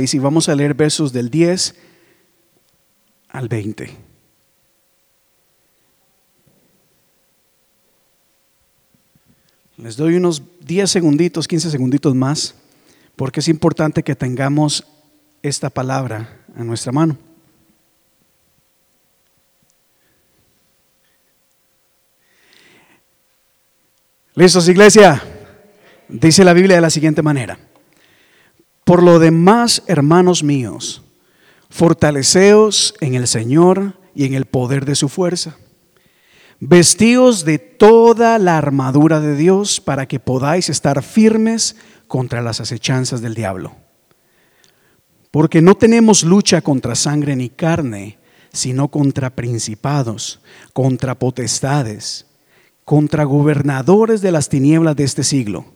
y vamos a leer versos del 10 al 20. Les doy unos 10 segunditos, 15 segunditos más, porque es importante que tengamos esta palabra a nuestra mano. ¿Listos, iglesia? Dice la Biblia de la siguiente manera. Por lo demás, hermanos míos, fortaleceos en el Señor y en el poder de su fuerza. Vestíos de toda la armadura de Dios para que podáis estar firmes contra las acechanzas del diablo. Porque no tenemos lucha contra sangre ni carne, sino contra principados, contra potestades, contra gobernadores de las tinieblas de este siglo,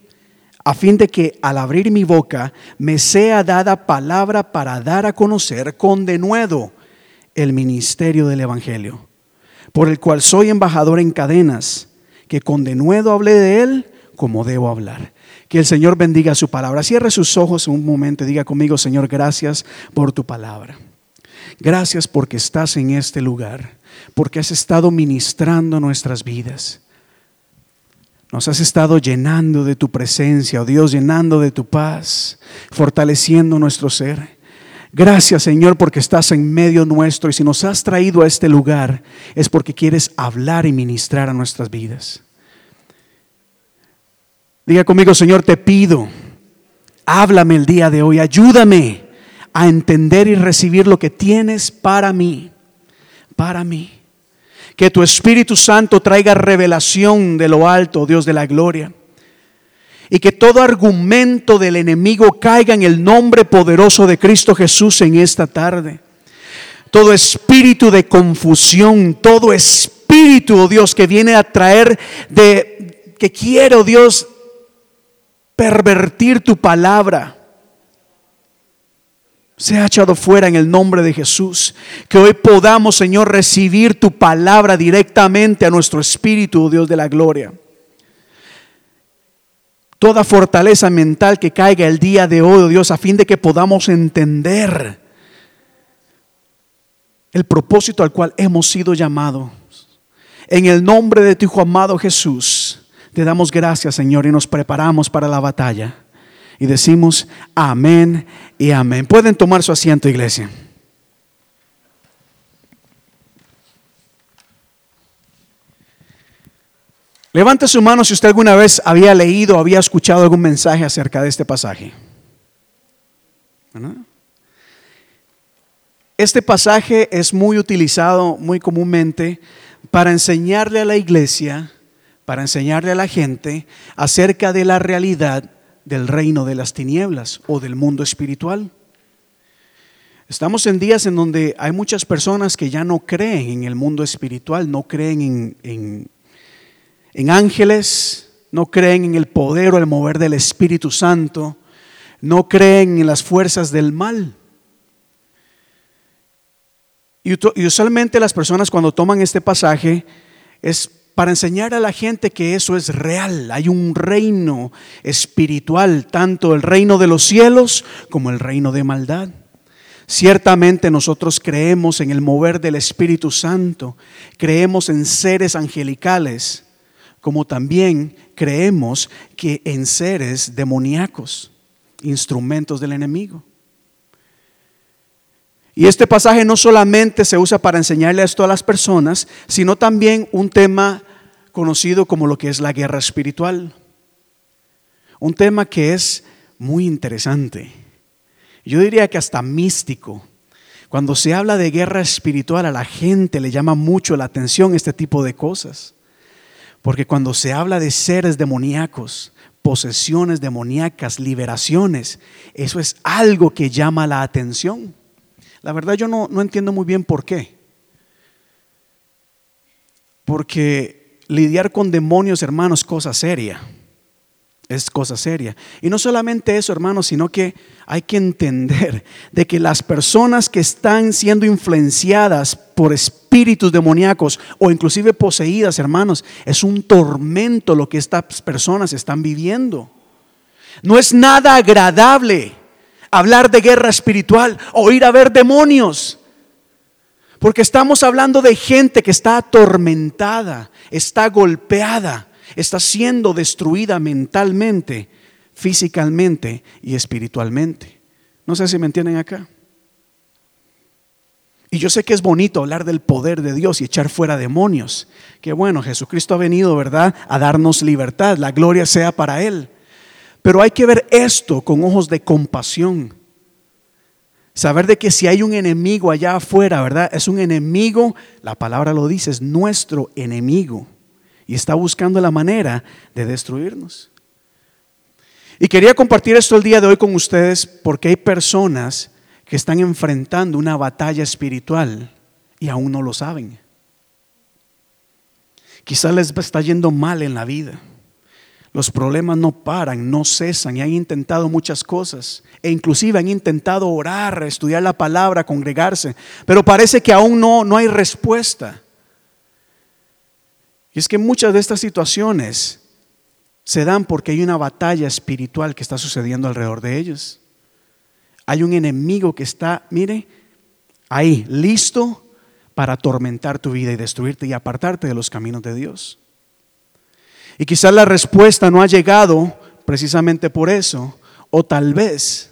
a fin de que al abrir mi boca me sea dada palabra para dar a conocer con denuedo el ministerio del Evangelio, por el cual soy embajador en cadenas, que con denuedo hablé de él como debo hablar. Que el Señor bendiga su palabra. Cierre sus ojos un momento y diga conmigo, Señor, gracias por tu palabra. Gracias porque estás en este lugar, porque has estado ministrando nuestras vidas. Nos has estado llenando de tu presencia, oh Dios, llenando de tu paz, fortaleciendo nuestro ser. Gracias Señor porque estás en medio nuestro y si nos has traído a este lugar es porque quieres hablar y ministrar a nuestras vidas. Diga conmigo, Señor, te pido, háblame el día de hoy, ayúdame a entender y recibir lo que tienes para mí, para mí. Que tu Espíritu Santo traiga revelación de lo alto, Dios de la gloria. Y que todo argumento del enemigo caiga en el nombre poderoso de Cristo Jesús en esta tarde. Todo espíritu de confusión, todo espíritu, oh Dios, que viene a traer de, que quiero, Dios, pervertir tu palabra ha echado fuera en el nombre de Jesús. Que hoy podamos, Señor, recibir tu palabra directamente a nuestro espíritu, oh Dios de la gloria. Toda fortaleza mental que caiga el día de hoy, oh Dios, a fin de que podamos entender el propósito al cual hemos sido llamados. En el nombre de tu Hijo amado Jesús, te damos gracias, Señor, y nos preparamos para la batalla y decimos amén y amén. Pueden tomar su asiento, iglesia. Levante su mano si usted alguna vez había leído o había escuchado algún mensaje acerca de este pasaje. Este pasaje es muy utilizado muy comúnmente para enseñarle a la iglesia, para enseñarle a la gente acerca de la realidad del reino de las tinieblas o del mundo espiritual. Estamos en días en donde hay muchas personas que ya no creen en el mundo espiritual, no creen en, en, ángeles, no creen en el poder o el mover del Espíritu Santo, no creen en las fuerzas del mal. Y usualmente las personas cuando toman este pasaje es para enseñar a la gente que eso es real. Hay un reino espiritual, tanto el reino de los cielos como el reino de maldad. Ciertamente nosotros creemos en el mover del Espíritu Santo, creemos en seres angelicales, como también creemos que en seres demoníacos, instrumentos del enemigo. Y este pasaje no solamente se usa para enseñarle esto a las personas, sino también un tema conocido como lo que es la guerra espiritual. Un tema que es muy interesante. Yo diría que hasta místico. Cuando se habla de guerra espiritual a la gente le llama mucho la atención este tipo de cosas. Porque cuando se habla de seres demoníacos, posesiones demoníacas, liberaciones, eso es algo que llama la atención. La verdad yo no, no entiendo muy bien por qué. Porque lidiar con demonios, hermanos, es cosa seria. Es cosa seria. Y no solamente eso, hermanos, sino que hay que entender de que las personas que están siendo influenciadas por espíritus demoníacos o inclusive poseídas, hermanos, es un tormento lo que estas personas están viviendo. No es nada agradable hablar de guerra espiritual o ir a ver demonios. Porque estamos hablando de gente que está atormentada, está golpeada, está siendo destruida mentalmente, físicamente y espiritualmente. No sé si me entienden acá. Y yo sé que es bonito hablar del poder de Dios y echar fuera demonios. Que bueno, Jesucristo ha venido, ¿verdad?, a darnos libertad. La gloria sea para Él. Pero hay que ver esto con ojos de compasión. Saber de que si hay un enemigo allá afuera, ¿verdad? Es un enemigo, la palabra lo dice, es nuestro enemigo. Y está buscando la manera de destruirnos. Y quería compartir esto el día de hoy con ustedes porque hay personas que están enfrentando una batalla espiritual y aún no lo saben. Quizás les está yendo mal en la vida. Los problemas no paran, no cesan y han intentado muchas cosas. E inclusive han intentado orar, estudiar la palabra, congregarse. Pero parece que aún no, no hay respuesta. Y es que muchas de estas situaciones se dan porque hay una batalla espiritual que está sucediendo alrededor de ellos. Hay un enemigo que está, mire, ahí, listo para atormentar tu vida y destruirte y apartarte de los caminos de Dios. Y quizás la respuesta no ha llegado precisamente por eso, o tal vez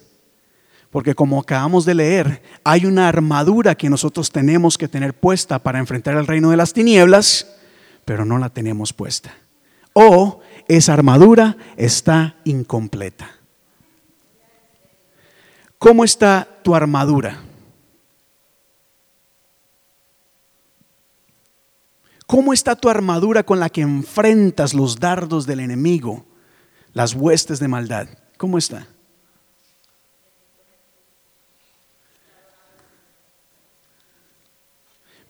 porque como acabamos de leer, hay una armadura que nosotros tenemos que tener puesta para enfrentar el reino de las tinieblas, pero no la tenemos puesta. O esa armadura está incompleta. ¿Cómo está tu armadura? ¿Cómo está tu armadura con la que enfrentas los dardos del enemigo, las huestes de maldad? ¿Cómo está?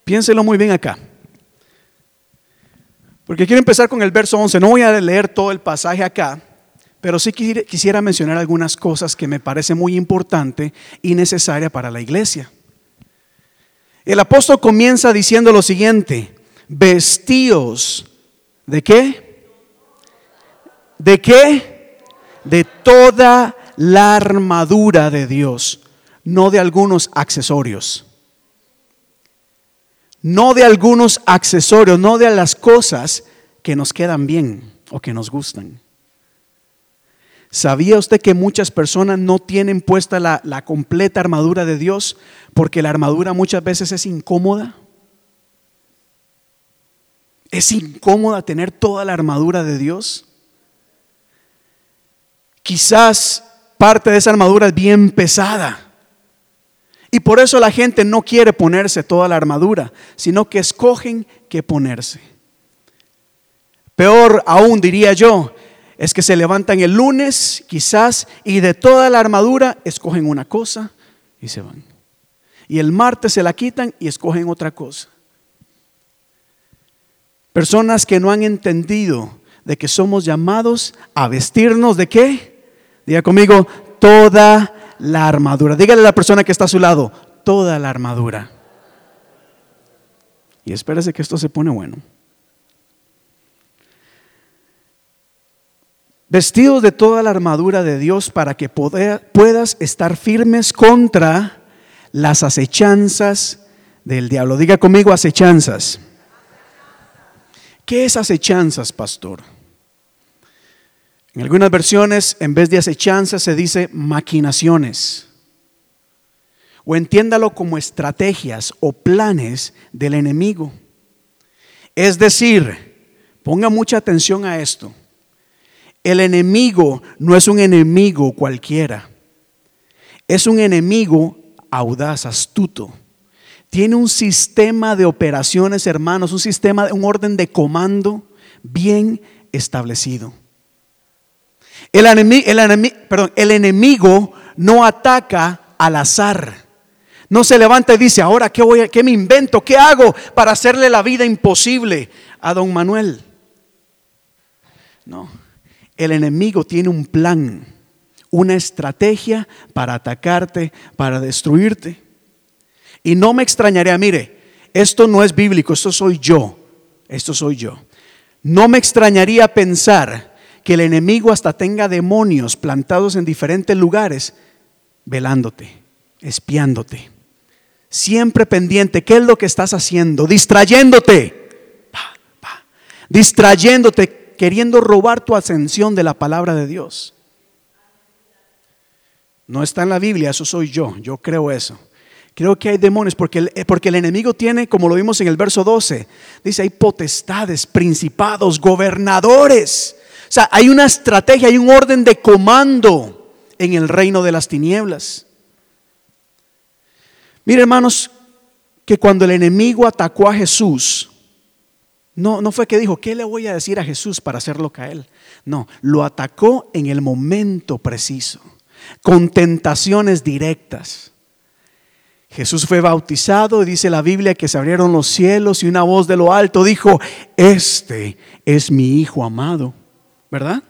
Piénselo muy bien acá. Porque quiero empezar con el verso 11. No voy a leer todo el pasaje acá, pero sí quisiera mencionar algunas cosas que me parece muy importante y necesaria para la iglesia. El apóstol comienza diciendo lo siguiente, vestíos de qué? ¿De qué? De toda la armadura de Dios, no de algunos accesorios. No de algunos accesorios, no de las cosas que nos quedan bien o que nos gustan. ¿Sabía usted que muchas personas no tienen puesta la, la, completa armadura de Dios porque la armadura muchas veces es incómoda? ¿Es incómoda tener toda la armadura de Dios? Quizás parte de esa armadura es bien pesada. Y por eso la gente no quiere ponerse toda la armadura, sino que escogen qué ponerse. Peor aún diría yo, es que se levantan el lunes quizás y de toda la armadura escogen una cosa y se van. Y el martes se la quitan y escogen otra cosa. Personas que no han entendido de que somos llamados a vestirnos de qué? Diga conmigo, toda la armadura. Dígale a la persona que está a su lado, toda la armadura. Y espérese que esto se pone bueno. Vestidos de toda la armadura de Dios para que puedas estar firmes contra las acechanzas del diablo. Diga conmigo acechanzas. ¿Qué es acechanzas, pastor? En algunas versiones, en vez de acechanzas, se dice maquinaciones o entiéndalo como estrategias o planes del enemigo. Es decir, ponga mucha atención a esto. El enemigo no es un enemigo cualquiera. Es un enemigo audaz, astuto. Tiene un sistema de operaciones, hermanos, un sistema, un orden de comando bien establecido. El enemigo, el, perdón, el enemigo no ataca al azar. No se levanta y dice, ahora qué, voy qué me invento, qué hago para hacerle la vida imposible a don Manuel. No, el enemigo tiene un plan, una estrategia para atacarte, para destruirte. Y no me extrañaría, mire, esto no es bíblico, esto soy yo, esto soy yo. No me extrañaría pensar que el enemigo hasta tenga demonios plantados en diferentes lugares, velándote, espiándote siempre pendiente. ¿Qué es lo que estás haciendo? Distrayéndote. Distrayéndote, queriendo robar tu ascensión de la palabra de Dios. No está en la Biblia, eso soy yo, yo creo eso. Creo que hay demonios porque el, porque el enemigo tiene, como lo vimos en el verso 12, dice, hay potestades, principados, gobernadores. O sea, hay una estrategia, hay un orden de comando en el reino de las tinieblas. Mire, hermanos, que cuando el enemigo atacó a Jesús, no, no fue que dijo, ¿qué le voy a decir a Jesús para hacerlo caer? No, lo atacó en el momento preciso, con tentaciones directas. Jesús fue bautizado y dice la Biblia que se abrieron los cielos y una voz de lo alto dijo, este es mi Hijo amado, ¿verdad?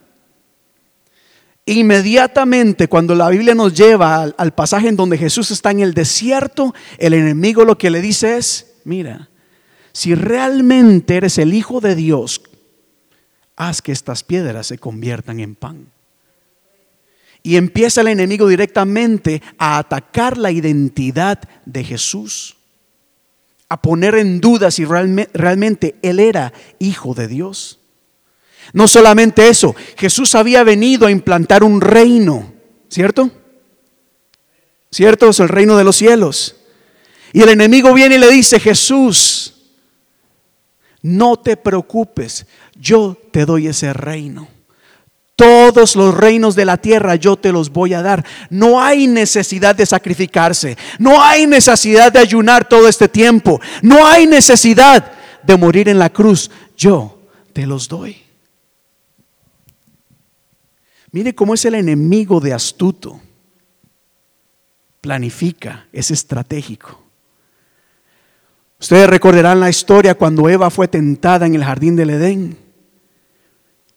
Inmediatamente cuando la Biblia nos lleva al, pasaje en donde Jesús está en el desierto, el enemigo lo que le dice es, mira, si realmente eres el Hijo de Dios, haz que estas piedras se conviertan en pan. Y empieza el enemigo directamente a atacar la identidad de Jesús, a poner en duda si realmente él era hijo de Dios. No solamente eso, Jesús había venido a implantar un reino, ¿cierto? ¿Cierto? Es el reino de los cielos. Y el enemigo viene y le dice, Jesús, no te preocupes, yo te doy ese reino. Todos los reinos de la tierra yo te los voy a dar. No hay necesidad de sacrificarse. No hay necesidad de ayunar todo este tiempo. No hay necesidad de morir en la cruz. Yo te los doy. Mire cómo es el enemigo de astuto. Planifica, es estratégico. Ustedes recordarán la historia cuando Eva fue tentada en el jardín del Edén.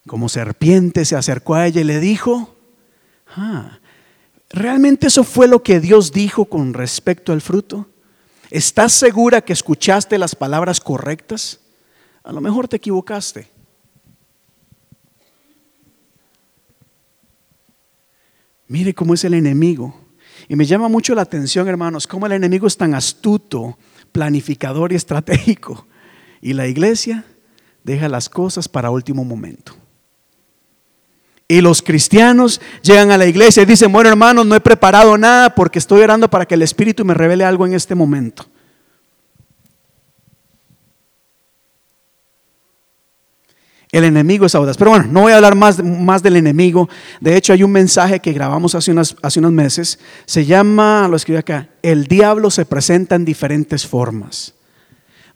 Como serpiente se acercó a ella y le dijo, ah, ¿realmente eso fue lo que Dios dijo con respecto al fruto? ¿Estás segura que escuchaste las palabras correctas? A lo mejor te equivocaste. Mire cómo es el enemigo. Y me llama mucho la atención, hermanos, cómo el enemigo es tan astuto, planificador y estratégico. Y la iglesia deja las cosas para último momento. Y los cristianos llegan a la iglesia y dicen, bueno hermanos, no he preparado nada porque estoy orando para que el Espíritu me revele algo en este momento. El enemigo es audaz. Pero bueno, no voy a hablar más, más del enemigo. De hecho, hay un mensaje que grabamos hace, hace unos meses. Se llama, lo escribí acá, El diablo se presenta en diferentes formas.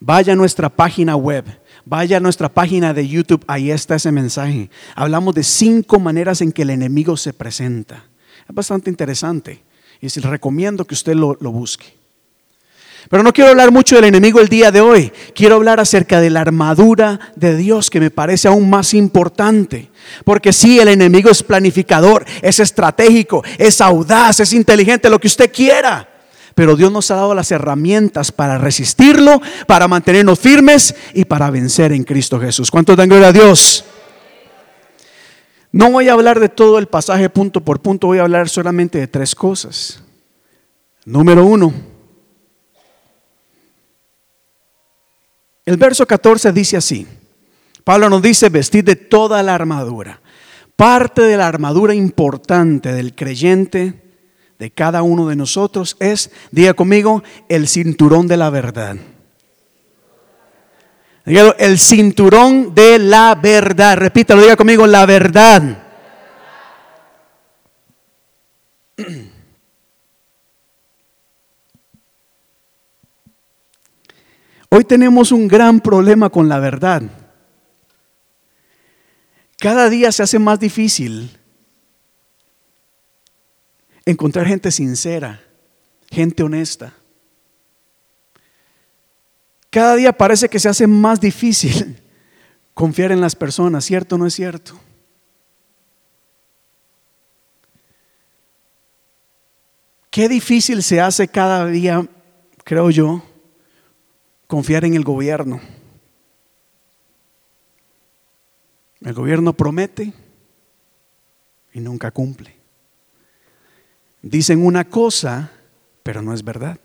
Vaya a nuestra página web, vaya a nuestra página de YouTube, ahí está ese mensaje. Hablamos de cinco maneras en que el enemigo se presenta. Es bastante interesante y les recomiendo que usted lo, busque. Pero no quiero hablar mucho del enemigo el día de hoy. Quiero hablar acerca de la armadura de Dios que me parece aún más importante. Porque sí, el enemigo es planificador, es estratégico, es audaz, es inteligente, lo que usted quiera. Pero Dios nos ha dado las herramientas para resistirlo, para mantenernos firmes y para vencer en Cristo Jesús. ¿Cuánto dan gloria a Dios? No voy a hablar de todo el pasaje punto por punto, voy a hablar solamente de tres cosas. Número uno El verso 14 dice así. Pablo nos dice vestir de toda la armadura. Parte de la armadura importante del creyente de cada uno de nosotros es, diga conmigo, el cinturón de la verdad. El cinturón de la verdad. Repítalo, diga conmigo, la verdad. Hoy tenemos un gran problema con la verdad. Cada día se hace más difícil encontrar gente sincera, gente honesta. Cada día parece que se hace más difícil confiar en las personas, ¿cierto o no es cierto? Qué difícil se hace cada día, creo yo, confiar en el gobierno. El gobierno promete y nunca cumple. Dicen una cosa, pero no es verdad.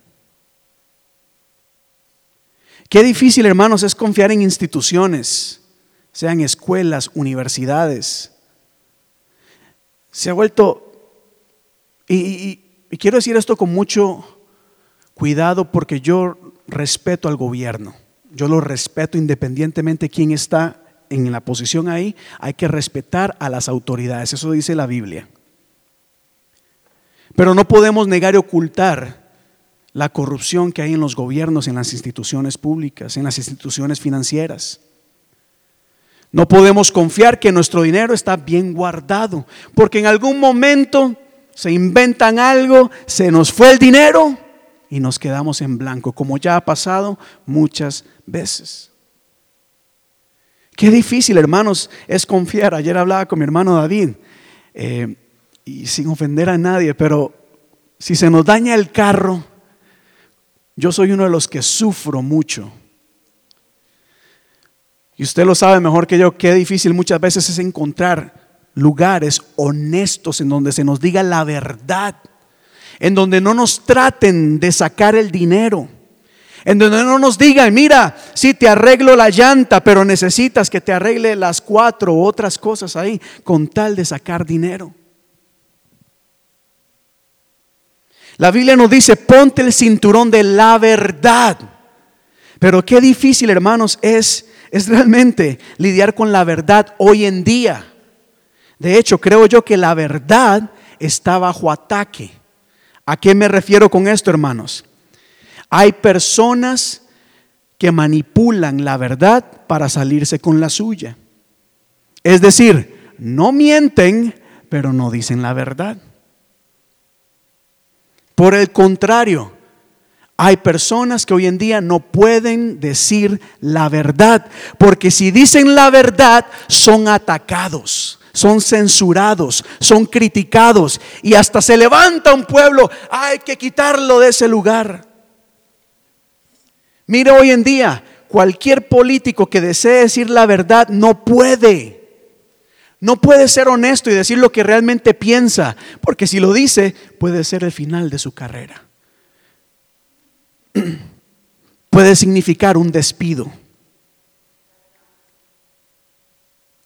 Qué difícil, hermanos, es confiar en instituciones, sean escuelas, universidades. Se ha vuelto, y, quiero decir esto con mucho cuidado porque yo respeto al gobierno. Yo lo respeto independientemente de quién está en la posición ahí. Hay que respetar a las autoridades. Eso dice la Biblia. Pero no podemos negar y ocultar la corrupción que hay en los gobiernos, en las instituciones públicas, en las instituciones financieras. No podemos confiar que nuestro dinero está bien guardado, porque en algún momento se inventan algo, se nos fue el dinero y nos quedamos en blanco, como ya ha pasado muchas veces. Qué difícil, hermanos, es confiar. Ayer hablaba con mi hermano David, eh, y sin ofender a nadie, pero si se nos daña el carro, yo soy uno de los que sufro mucho. Y usted lo sabe mejor que yo, qué difícil muchas veces es encontrar lugares honestos en donde se nos diga la verdad en donde no nos traten de sacar el dinero, en donde no nos digan, mira, si te arreglo la llanta, pero necesitas que te arregle las cuatro u otras cosas ahí, con tal de sacar dinero. La Biblia nos dice, ponte el cinturón de la verdad. Pero qué difícil, hermanos, es, es realmente lidiar con la verdad hoy en día. De hecho, creo yo que la verdad está bajo ataque. ¿A qué me refiero con esto, hermanos? Hay personas que manipulan la verdad para salirse con la suya. Es decir, no mienten, pero no dicen la verdad. Por el contrario, hay personas que hoy en día no pueden decir la verdad, porque si dicen la verdad son atacados son censurados, son criticados y hasta se levanta un pueblo, hay que quitarlo de ese lugar. Mire hoy en día, cualquier político que desee decir la verdad no puede. No puede ser honesto y decir lo que realmente piensa, porque si lo dice puede ser el final de su carrera. Puede significar un despido.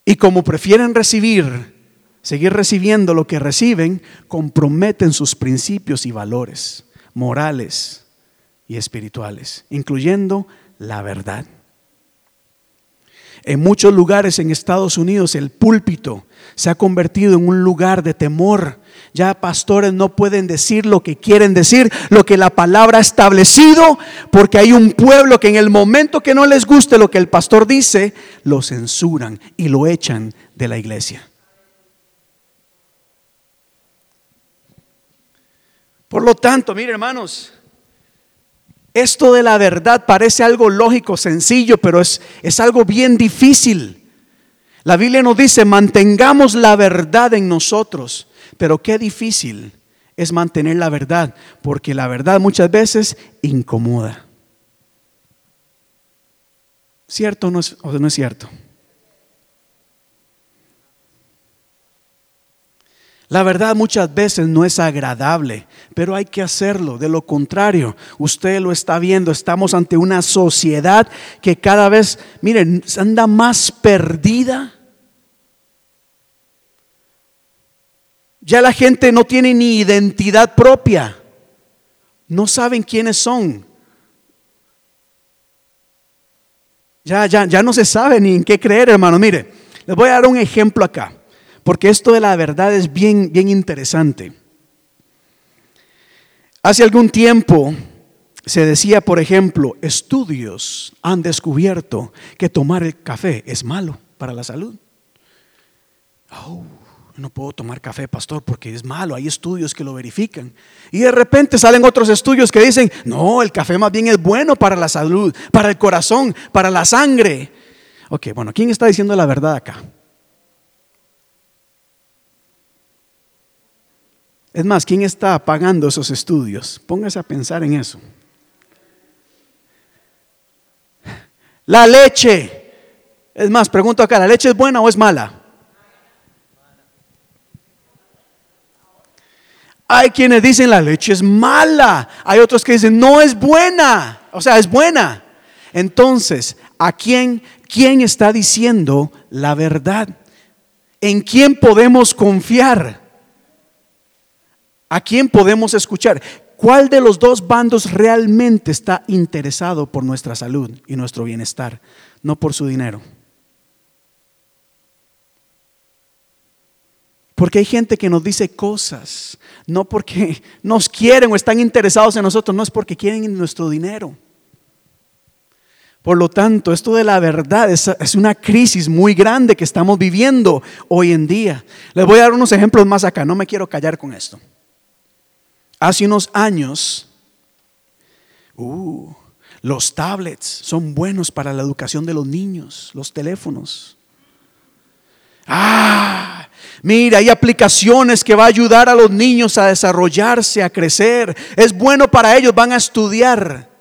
Y como prefieren recibir, seguir recibiendo lo que reciben, comprometen sus principios y valores morales y espirituales, incluyendo la verdad. En muchos lugares en Estados Unidos el púlpito se ha convertido en un lugar de temor. Ya pastores no pueden decir lo que quieren decir, lo que la palabra ha establecido, porque hay un pueblo que en el momento que no les guste lo que el pastor dice, lo censuran y lo echan de la iglesia. Por lo tanto, mire hermanos, esto de la verdad parece algo lógico, sencillo, pero es, es algo bien difícil. La Biblia nos dice, mantengamos la verdad en nosotros, pero qué difícil es mantener la verdad, porque la verdad muchas veces incomoda. ¿Cierto no es, o no es cierto? La verdad muchas veces no es agradable, pero hay que hacerlo. De lo contrario, usted lo está viendo, estamos ante una sociedad que cada vez, miren, anda más perdida. Ya la gente no tiene ni identidad propia. No saben quiénes son. Ya, ya, ya no se sabe ni en qué creer, hermano. Mire, les voy a dar un ejemplo acá, porque esto de la verdad es bien, bien interesante. Hace algún tiempo se decía, por ejemplo, estudios han descubierto que tomar el café es malo para la salud. Oh, no puedo tomar café, pastor, porque es malo. Hay estudios que lo verifican. Y de repente salen otros estudios que dicen, no, el café más bien es bueno para la salud, para el corazón, para la sangre. Ok, bueno, ¿quién está diciendo la verdad acá? Es más, ¿quién está pagando esos estudios? Póngase a pensar en eso. La leche. Es más, pregunto acá, ¿la leche es buena o es mala? Hay quienes dicen la leche es mala. Hay otros que dicen no es buena. O sea, es buena. Entonces, ¿a quién, quién está diciendo la verdad? ¿En quién podemos confiar? ¿A quién podemos escuchar? ¿Cuál de los dos bandos realmente está interesado por nuestra salud y nuestro bienestar, no por su dinero? Porque hay gente que nos dice cosas, no porque nos quieren o están interesados en nosotros, no es porque quieren nuestro dinero. Por lo tanto, esto de la verdad es, una crisis muy grande que estamos viviendo hoy en día. Les voy a dar unos ejemplos más acá, no me quiero callar con esto. Hace unos años, uh, los tablets son buenos para la educación de los niños, los teléfonos. Ah, mira, hay aplicaciones que va a ayudar a los niños a desarrollarse, a crecer. Es bueno para ellos, van a estudiar.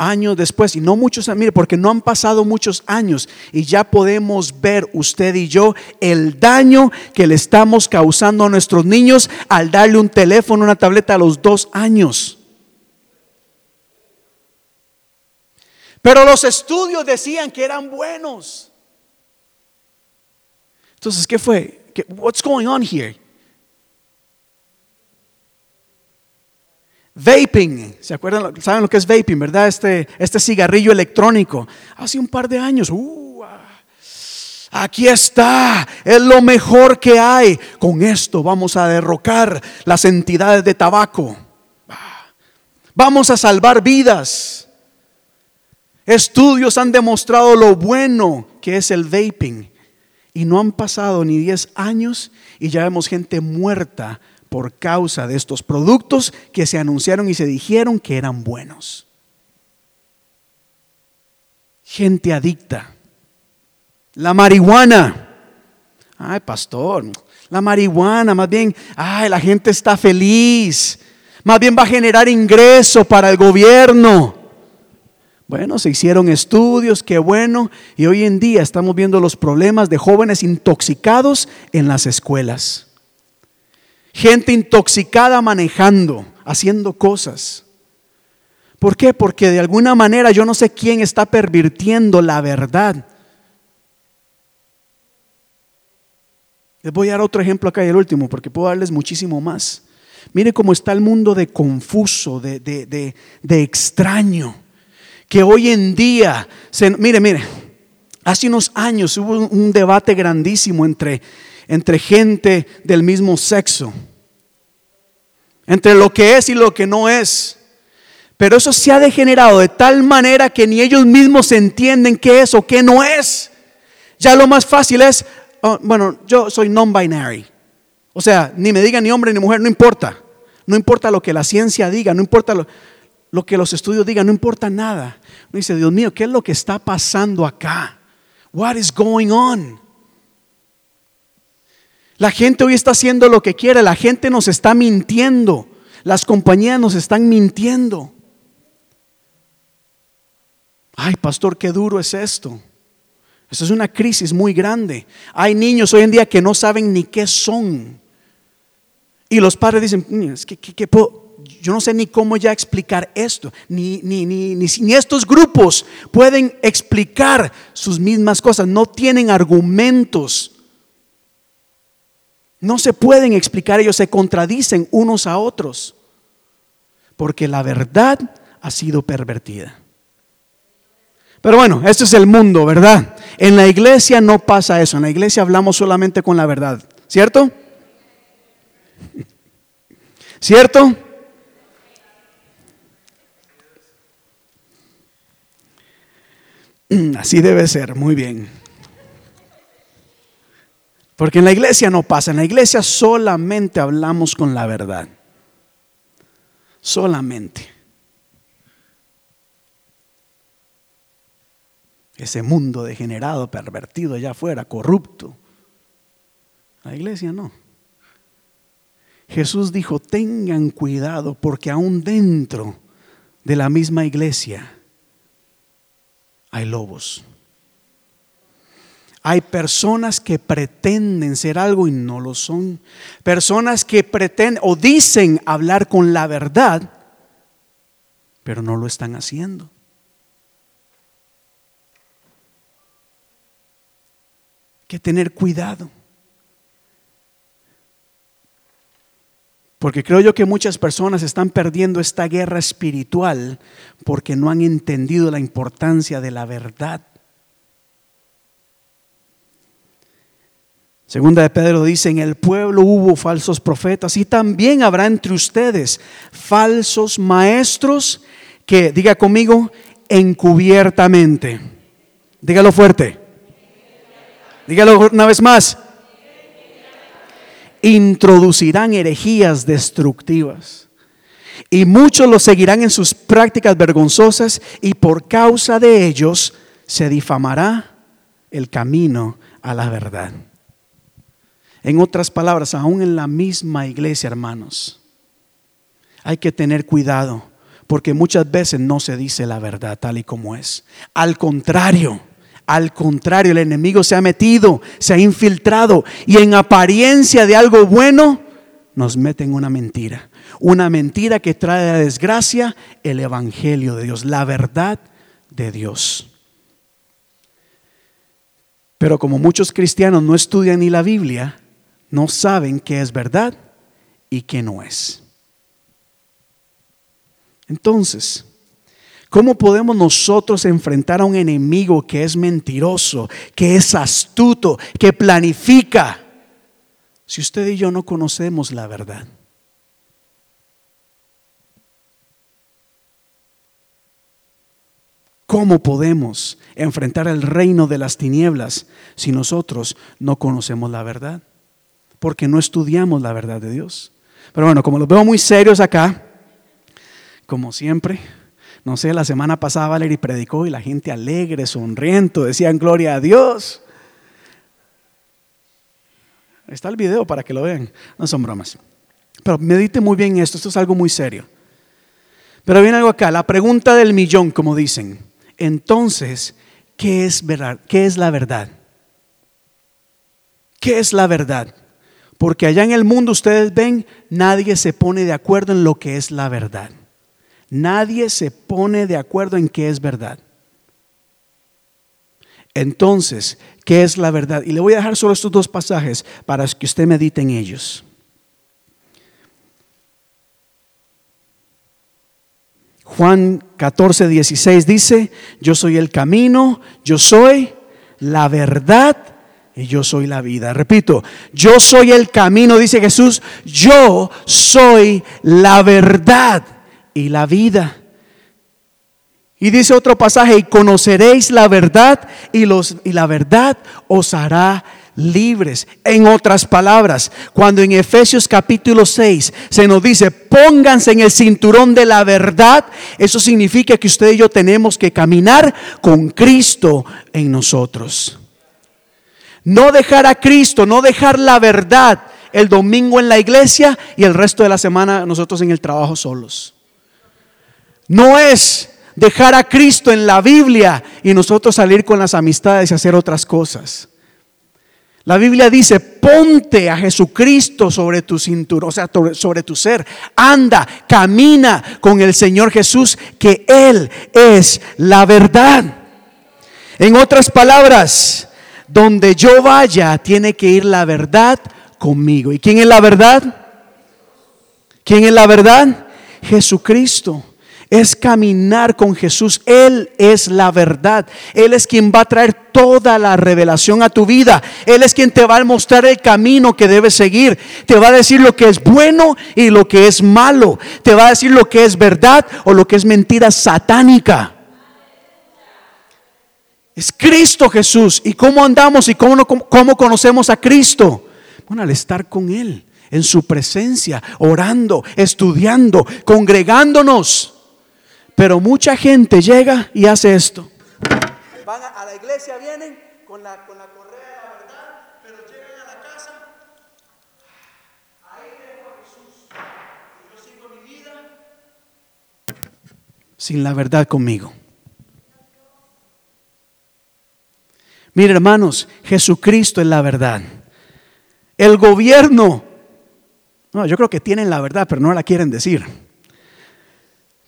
Años después, y no muchos, mire, porque no han pasado muchos años y ya podemos ver usted y yo el daño que le estamos causando a nuestros niños al darle un teléfono, una tableta a los dos años. Pero los estudios decían que eran buenos. Entonces, ¿qué fue? What's going on here? Vaping, ¿se acuerdan? ¿Saben lo que es vaping, verdad? Este, este cigarrillo electrónico. Hace un par de años, uh, aquí está, es lo mejor que hay. Con esto vamos a derrocar las entidades de tabaco. Vamos a salvar vidas. Estudios han demostrado lo bueno que es el vaping. Y no han pasado ni 10 años y ya vemos gente muerta por causa de estos productos que se anunciaron y se dijeron que eran buenos. Gente adicta. La marihuana. Ay, pastor, la marihuana, más bien, ay, la gente está feliz. Más bien va a generar ingreso para el gobierno. Bueno, se hicieron estudios, qué bueno, y hoy en día estamos viendo los problemas de jóvenes intoxicados en las escuelas. Gente intoxicada manejando, haciendo cosas. ¿Por qué? Porque de alguna manera yo no sé quién está pervirtiendo la verdad. Les voy a dar otro ejemplo acá y el último, porque puedo darles muchísimo más. Mire cómo está el mundo de confuso, de, de, de extraño que hoy en día, se, mire, mire, hace unos años hubo un debate grandísimo entre, entre gente del mismo sexo, entre lo que es y lo que no es. Pero eso se ha degenerado de tal manera que ni ellos mismos entienden qué es o qué no es. Ya lo más fácil es, oh, bueno, yo soy non-binary. O sea, ni me digan ni hombre ni mujer, no importa. No importa lo que la ciencia diga, no importa lo, lo que los estudios digan, no importa nada. Uno dice, Dios mío, ¿qué es lo que está pasando acá? What is going on? La gente hoy está haciendo lo que quiere, la gente nos está mintiendo, las compañías nos están mintiendo. Ay, pastor, qué duro es esto. Esto es una crisis muy grande. Hay niños hoy en día que no saben ni qué son. Y los padres dicen, es que, ¿qué, puedo? yo no sé ni cómo ya explicar esto, ni, ni, ni, ni, estos grupos pueden explicar sus mismas cosas, no tienen argumentos. No se pueden explicar, ellos se contradicen unos a otros, porque la verdad ha sido pervertida. Pero bueno, este es el mundo, ¿verdad? En la iglesia no pasa eso, en la iglesia hablamos solamente con la verdad, ¿cierto? ¿Cierto? Así debe ser, muy bien. Porque en la iglesia no pasa, en la iglesia solamente hablamos con la verdad. Solamente. Ese mundo degenerado, pervertido allá afuera, corrupto. La iglesia no. Jesús dijo, tengan cuidado porque aún dentro de la misma iglesia hay lobos. Hay personas que pretenden ser algo y no lo son. Personas que pretenden o dicen hablar con la verdad, pero no lo están haciendo. Hay que tener cuidado. Porque creo yo que muchas personas están perdiendo esta guerra espiritual porque no han entendido la importancia de la verdad. Segunda de Pedro dice, en el pueblo hubo falsos profetas y también habrá entre ustedes falsos maestros que, diga conmigo, encubiertamente. Dígalo fuerte. Dígalo una vez más. Introducirán herejías destructivas. Y muchos los seguirán en sus prácticas vergonzosas y por causa de ellos se difamará el camino a la verdad. En otras palabras, aún en la misma iglesia, hermanos, hay que tener cuidado porque muchas veces no se dice la verdad tal y como es. Al contrario, al contrario, el enemigo se ha metido, se ha infiltrado y en apariencia de algo bueno nos mete en una mentira. Una mentira que trae a desgracia el Evangelio de Dios, la verdad de Dios. Pero como muchos cristianos no estudian ni la Biblia, no saben qué es verdad y qué no es. Entonces, ¿cómo podemos nosotros enfrentar a un enemigo que es mentiroso, que es astuto, que planifica, si usted y yo no conocemos la verdad? ¿Cómo podemos enfrentar el reino de las tinieblas si nosotros no conocemos la verdad? Porque no estudiamos la verdad de Dios. Pero bueno, como los veo muy serios acá, como siempre, no sé, la semana pasada Valerie predicó y la gente alegre, sonriendo, decían gloria a Dios. Está el video para que lo vean, no son bromas. Pero medite muy bien esto, esto es algo muy serio. Pero viene algo acá, la pregunta del millón, como dicen. Entonces, ¿qué es verdad? ¿Qué es la verdad? ¿Qué es la verdad? Porque allá en el mundo ustedes ven, nadie se pone de acuerdo en lo que es la verdad. Nadie se pone de acuerdo en qué es verdad. Entonces, ¿qué es la verdad? Y le voy a dejar solo estos dos pasajes para que usted medite en ellos. Juan 14, 16 dice, yo soy el camino, yo soy la verdad y yo soy la vida. Repito, yo soy el camino, dice Jesús, yo soy la verdad y la vida. Y dice otro pasaje, y conoceréis la verdad y, los, y la verdad os hará libres. En otras palabras, cuando en Efesios capítulo 6 se nos dice, pónganse en el cinturón de la verdad, eso significa que usted y yo tenemos que caminar con Cristo en nosotros. No dejar a Cristo, no dejar la verdad el domingo en la iglesia y el resto de la semana nosotros en el trabajo solos. No es dejar a Cristo en la Biblia y nosotros salir con las amistades y hacer otras cosas. La Biblia dice, ponte a Jesucristo sobre tu cintura, o sea, sobre tu ser. Anda, camina con el Señor Jesús, que Él es la verdad. En otras palabras, donde yo vaya, tiene que ir la verdad conmigo. ¿Y quién es la verdad? ¿Quién es la verdad? Jesucristo es caminar con Jesús. Él es la verdad. Él es quien va a traer toda la revelación a tu vida. Él es quien te va a mostrar el camino que debes seguir. Te va a decir lo que es bueno y lo que es malo. Te va a decir lo que es verdad o lo que es mentira satánica. Es Cristo Jesús. ¿Y cómo andamos y cómo, cómo conocemos a Cristo? Bueno, al estar con Él, en su presencia, orando, estudiando, congregándonos. Pero mucha gente llega y hace esto. Van a, la iglesia, vienen con la, con la correa de la verdad, pero llegan a la casa. Ahí dejo a Jesús. Y yo sigo mi vida sin la verdad conmigo. Mire, hermanos, Jesucristo es la verdad. El gobierno, no, yo creo que tienen la verdad, pero no la quieren decir.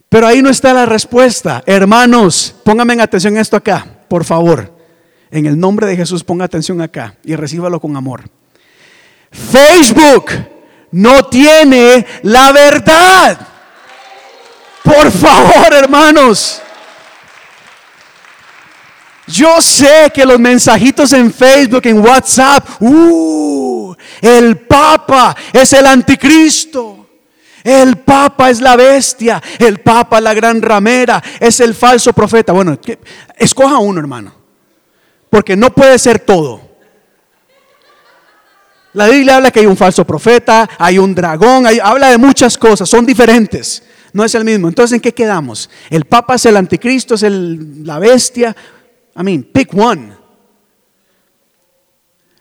Pero ahí no está la respuesta. Hermanos, pónganme en atención esto acá, por favor. En el nombre de Jesús, ponga atención acá y recíbalo con amor. Facebook no tiene la verdad. Por favor, hermanos. Yo sé que los mensajitos en Facebook, en WhatsApp, uh, el Papa es el anticristo. El Papa es la bestia, el Papa es la gran ramera, es el falso profeta. Bueno, escoja uno, hermano, porque no puede ser todo. La Biblia habla que hay un falso profeta, hay un dragón, habla de muchas cosas, son diferentes, no es el mismo. Entonces, ¿en qué quedamos? El Papa es el anticristo, es la bestia. I mean, pick one.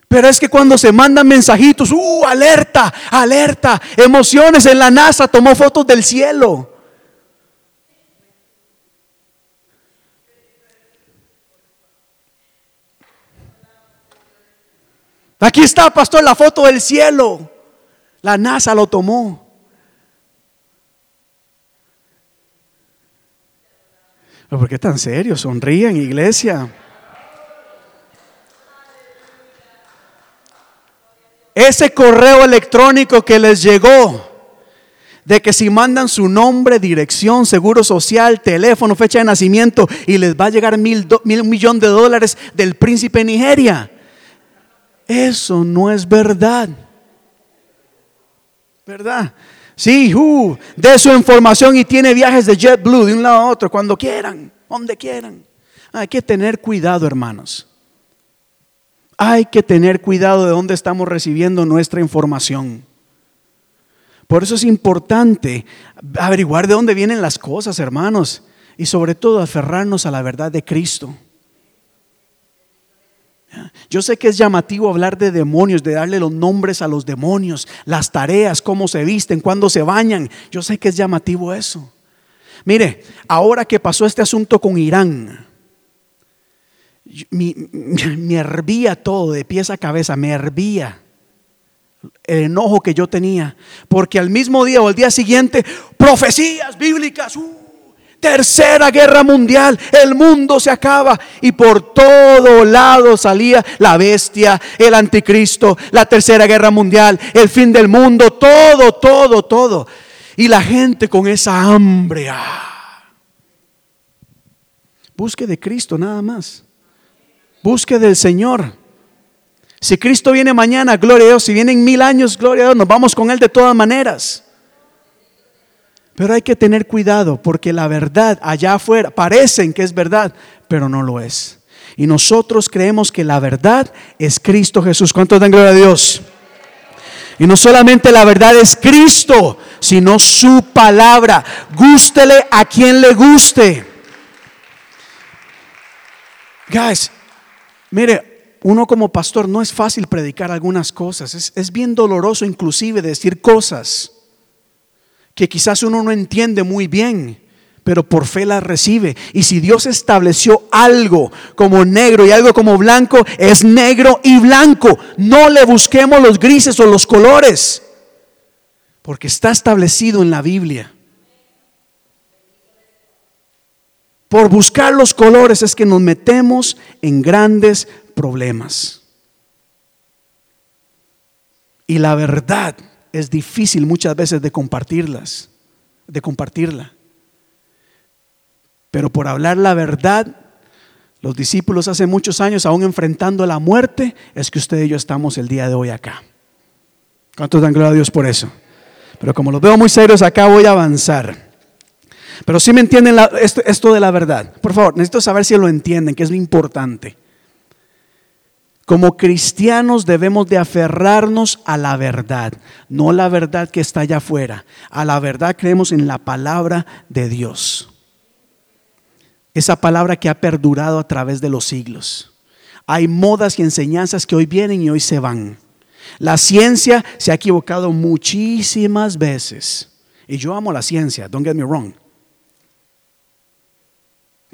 Pero es que cuando se mandan mensajitos, uh, alerta, alerta, emociones en la NASA, tomó fotos del cielo. Aquí está, pastor, la foto del cielo. La NASA lo tomó. ¿Por qué tan serio? Sonríen, iglesia. Ese correo electrónico que les llegó de que si mandan su nombre, dirección, seguro social, teléfono, fecha de nacimiento y les va a llegar mil, mil millón de dólares del príncipe Nigeria. Eso no es verdad. ¿Verdad? Sí, de su información y tiene viajes de JetBlue de un lado a otro cuando quieran, donde quieran. Hay que tener cuidado, hermanos. Hay que tener cuidado de dónde estamos recibiendo nuestra información. Por eso es importante averiguar de dónde vienen las cosas, hermanos, y sobre todo aferrarnos a la verdad de Cristo. Yo sé que es llamativo hablar de demonios, de darle los nombres a los demonios, las tareas, cómo se visten, cuándo se bañan. Yo sé que es llamativo eso. Mire, ahora que pasó este asunto con Irán, me, hervía todo de pies a cabeza, me hervía el enojo que yo tenía, porque al mismo día o al día siguiente, profecías bíblicas, uh, tercera guerra mundial, el mundo se acaba y por todo lado salía la bestia, el anticristo, la tercera guerra mundial, el fin del mundo, todo, todo, todo. Y la gente con esa hambre, ah. busque de Cristo nada más. Busque del Señor. Si Cristo viene mañana, gloria a Dios. Si vienen mil años, gloria a Dios. Nos vamos con Él de todas maneras. Pero hay que tener cuidado porque la verdad allá afuera parecen que es verdad, pero no lo es. Y nosotros creemos que la verdad es Cristo Jesús. ¿Cuántos dan gloria a Dios? Y no solamente la verdad es Cristo, sino su palabra. Gústele a quien le guste. Guys, Mire, uno como pastor no es fácil predicar algunas cosas, es, bien doloroso inclusive decir cosas que quizás uno no entiende muy bien, pero por fe las recibe. Y si Dios estableció algo como negro y algo como blanco, es negro y blanco. No le busquemos los grises o los colores, porque está establecido en la Biblia. Por buscar los colores es que nos metemos en grandes problemas. Y la verdad es difícil muchas veces de compartirlas, de compartirla. Pero por hablar la verdad, los discípulos hace muchos años, aún enfrentando la muerte, es que usted y yo estamos el día de hoy acá. ¿Cuántos dan gloria a Dios por eso? Pero como los veo muy serios acá, voy a avanzar. Pero si me entienden esto, esto de la verdad. Por favor, necesito saber si lo entienden, que es lo importante. Como cristianos debemos de aferrarnos a la verdad, no la verdad que está allá afuera. A la verdad creemos en la palabra de Dios. Esa palabra que ha perdurado a través de los siglos. Hay modas y enseñanzas que hoy vienen y hoy se van. La ciencia se ha equivocado muchísimas veces. Y yo amo la ciencia, don't get me wrong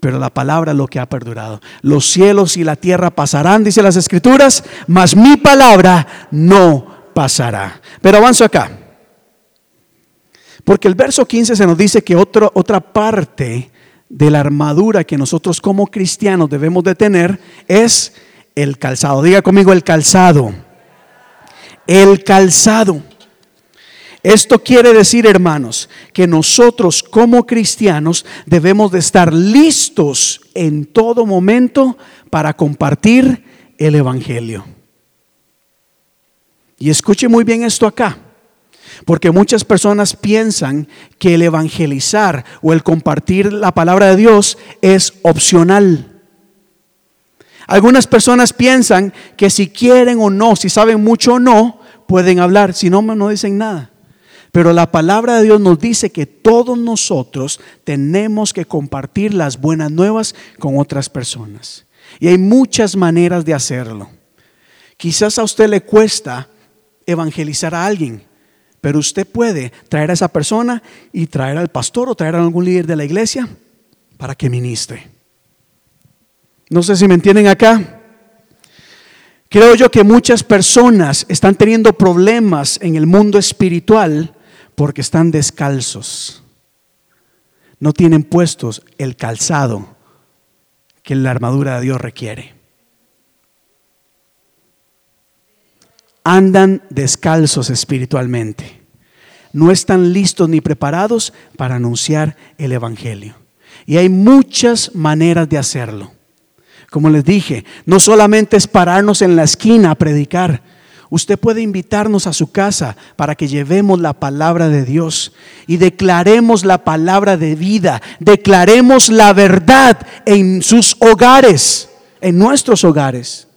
pero la palabra lo que ha perdurado. Los cielos y la tierra pasarán, dice las escrituras, mas mi palabra no pasará. Pero avanzo acá. Porque el verso 15 se nos dice que otra parte de la armadura que nosotros como cristianos debemos de tener es el calzado. Diga conmigo el calzado. El calzado. Esto quiere decir, hermanos, que nosotros como cristianos debemos de estar listos en todo momento para compartir el Evangelio. Y escuche muy bien esto acá, porque muchas personas piensan que el evangelizar o el compartir la palabra de Dios es opcional. Algunas personas piensan que si quieren o no, si saben mucho o no, pueden hablar, si no, no dicen nada. Pero la palabra de Dios nos dice que todos nosotros tenemos que compartir las buenas nuevas con otras personas. Y hay muchas maneras de hacerlo. Quizás a usted le cuesta evangelizar a alguien, pero usted puede traer a esa persona y traer al pastor o traer a algún líder de la iglesia para que ministre. No sé si me entienden acá. Creo yo que muchas personas están teniendo problemas en el mundo espiritual porque están descalzos. No tienen puestos el calzado que la armadura de Dios requiere. Andan descalzos espiritualmente. No están listos ni preparados para anunciar el Evangelio. Y hay muchas maneras de hacerlo. Como les dije, no solamente es pararnos en la esquina a predicar, Usted puede invitarnos a su casa para que llevemos la palabra de Dios y declaremos la palabra de vida, declaremos la verdad en sus hogares, en nuestros hogares.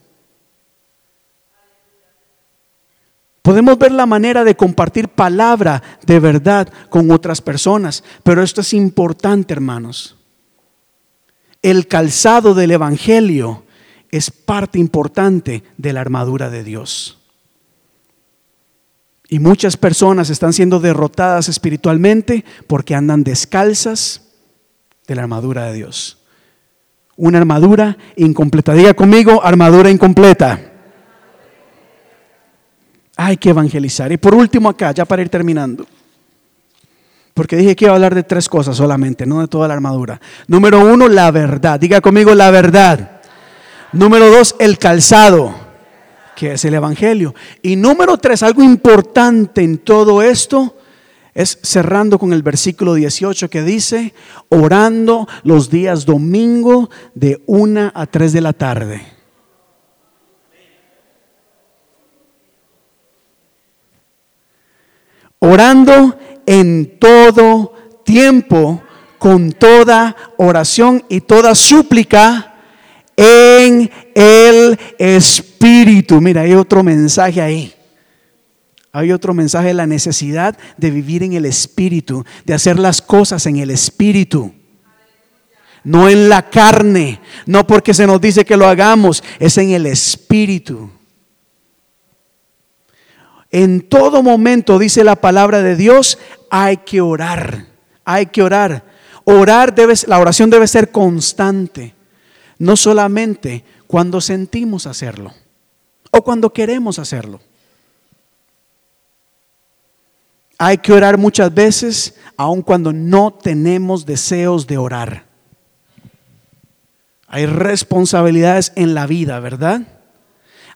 Podemos ver la manera de compartir palabra de verdad con otras personas, pero esto es importante, hermanos. El calzado del Evangelio es parte importante de la armadura de Dios. Y muchas personas están siendo derrotadas espiritualmente porque andan descalzas de la armadura de Dios. Una armadura incompleta. Diga conmigo, armadura incompleta. Hay que evangelizar. Y por último acá, ya para ir terminando. Porque dije que iba a hablar de tres cosas solamente, no de toda la armadura. Número uno, la verdad. Diga conmigo la verdad. Número dos, el calzado que es el Evangelio. Y número tres, algo importante en todo esto, es cerrando con el versículo 18 que dice, orando los días domingo de una a tres de la tarde. Orando en todo tiempo, con toda oración y toda súplica en el Espíritu. Mira, hay otro mensaje ahí. Hay otro mensaje de la necesidad de vivir en el Espíritu, de hacer las cosas en el Espíritu. No en la carne, no porque se nos dice que lo hagamos, es en el Espíritu. En todo momento, dice la palabra de Dios, hay que orar, hay que orar. Orar debe, la oración debe ser constante no solamente cuando sentimos hacerlo o cuando queremos hacerlo. Hay que orar muchas veces, aun cuando no tenemos deseos de orar. Hay responsabilidades en la vida, ¿verdad?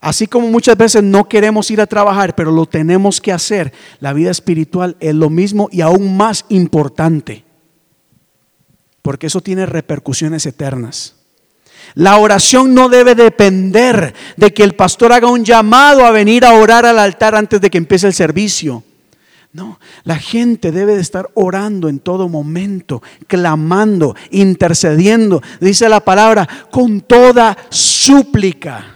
Así como muchas veces no queremos ir a trabajar, pero lo tenemos que hacer, la vida espiritual es lo mismo y aún más importante, porque eso tiene repercusiones eternas. La oración no debe depender de que el pastor haga un llamado a venir a orar al altar antes de que empiece el servicio. No, la gente debe de estar orando en todo momento, clamando, intercediendo, dice la palabra, con toda súplica.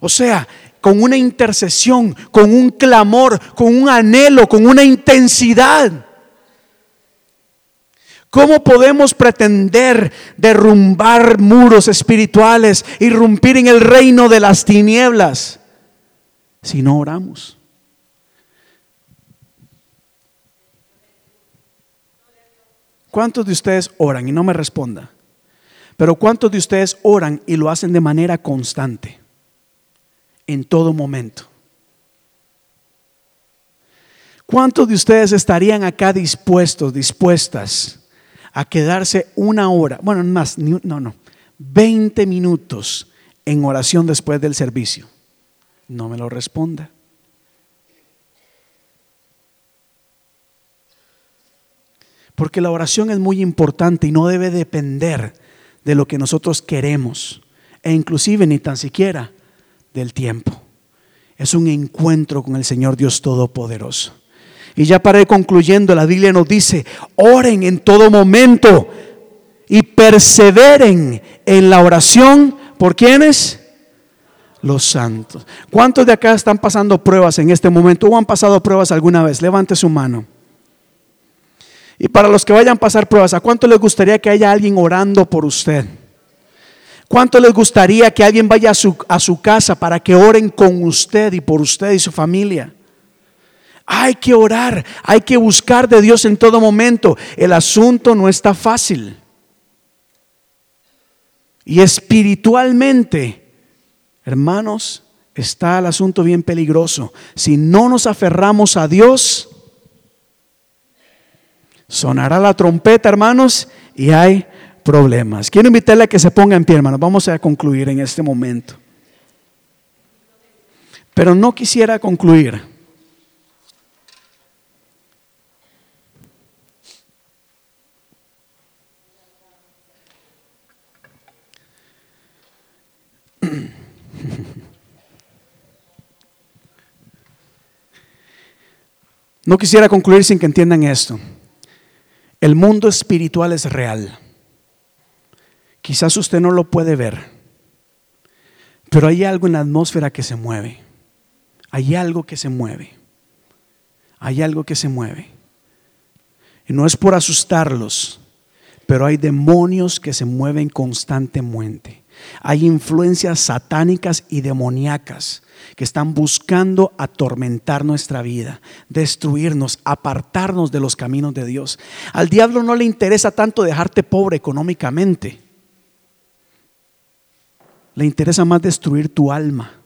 O sea, con una intercesión, con un clamor, con un anhelo, con una intensidad. ¿Cómo podemos pretender derrumbar muros espirituales, irrumpir en el reino de las tinieblas si no oramos? ¿Cuántos de ustedes oran? Y no me responda. Pero ¿cuántos de ustedes oran y lo hacen de manera constante? En todo momento. ¿Cuántos de ustedes estarían acá dispuestos, dispuestas a quedarse una hora, bueno, más, no, no, 20 minutos en oración después del servicio? No me lo responda. Porque la oración es muy importante y no debe depender de lo que nosotros queremos e inclusive ni tan siquiera del tiempo. Es un encuentro con el Señor Dios Todopoderoso. Y ya para ir concluyendo, la Biblia nos dice, oren en todo momento y perseveren en la oración. ¿Por quiénes? Los santos. ¿Cuántos de acá están pasando pruebas en este momento o han pasado pruebas alguna vez? Levante su mano. Y para los que vayan a pasar pruebas, ¿a cuánto les gustaría que haya alguien orando por usted? ¿Cuánto les gustaría que alguien vaya a su, a su casa para que oren con usted y por usted y su familia? Hay que orar, hay que buscar de Dios en todo momento. El asunto no está fácil. Y espiritualmente, hermanos, está el asunto bien peligroso. Si no nos aferramos a Dios, sonará la trompeta, hermanos, y hay problemas. Quiero invitarle a que se ponga en pie, hermanos. Vamos a concluir en este momento. Pero no quisiera concluir No quisiera concluir sin que entiendan esto. El mundo espiritual es real. Quizás usted no lo puede ver, pero hay algo en la atmósfera que se mueve. Hay algo que se mueve. Hay algo que se mueve. Y no es por asustarlos, pero hay demonios que se mueven constantemente. Hay influencias satánicas y demoníacas que están buscando atormentar nuestra vida, destruirnos, apartarnos de los caminos de Dios. Al diablo no le interesa tanto dejarte pobre económicamente. Le interesa más destruir tu alma.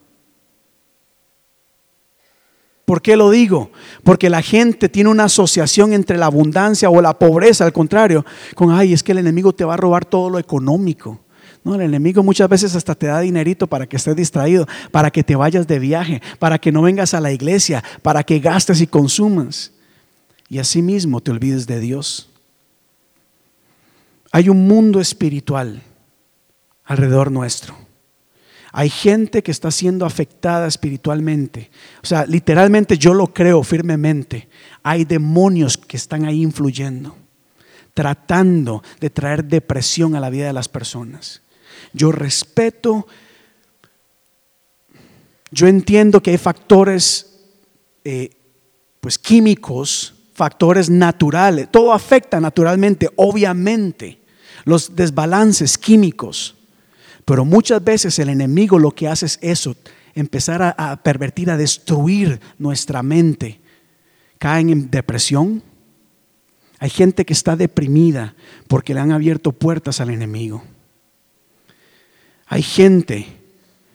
¿Por qué lo digo? Porque la gente tiene una asociación entre la abundancia o la pobreza, al contrario, con, ay, es que el enemigo te va a robar todo lo económico. No, el enemigo muchas veces hasta te da dinerito para que estés distraído, para que te vayas de viaje, para que no vengas a la iglesia, para que gastes y consumas. Y así mismo te olvides de Dios. Hay un mundo espiritual alrededor nuestro. Hay gente que está siendo afectada espiritualmente. O sea, literalmente yo lo creo firmemente. Hay demonios que están ahí influyendo, tratando de traer depresión a la vida de las personas. Yo respeto, yo entiendo que hay factores eh, pues químicos, factores naturales, todo afecta naturalmente, obviamente, los desbalances químicos, pero muchas veces el enemigo lo que hace es eso, empezar a, a pervertir, a destruir nuestra mente. Caen en depresión. Hay gente que está deprimida porque le han abierto puertas al enemigo. Hay gente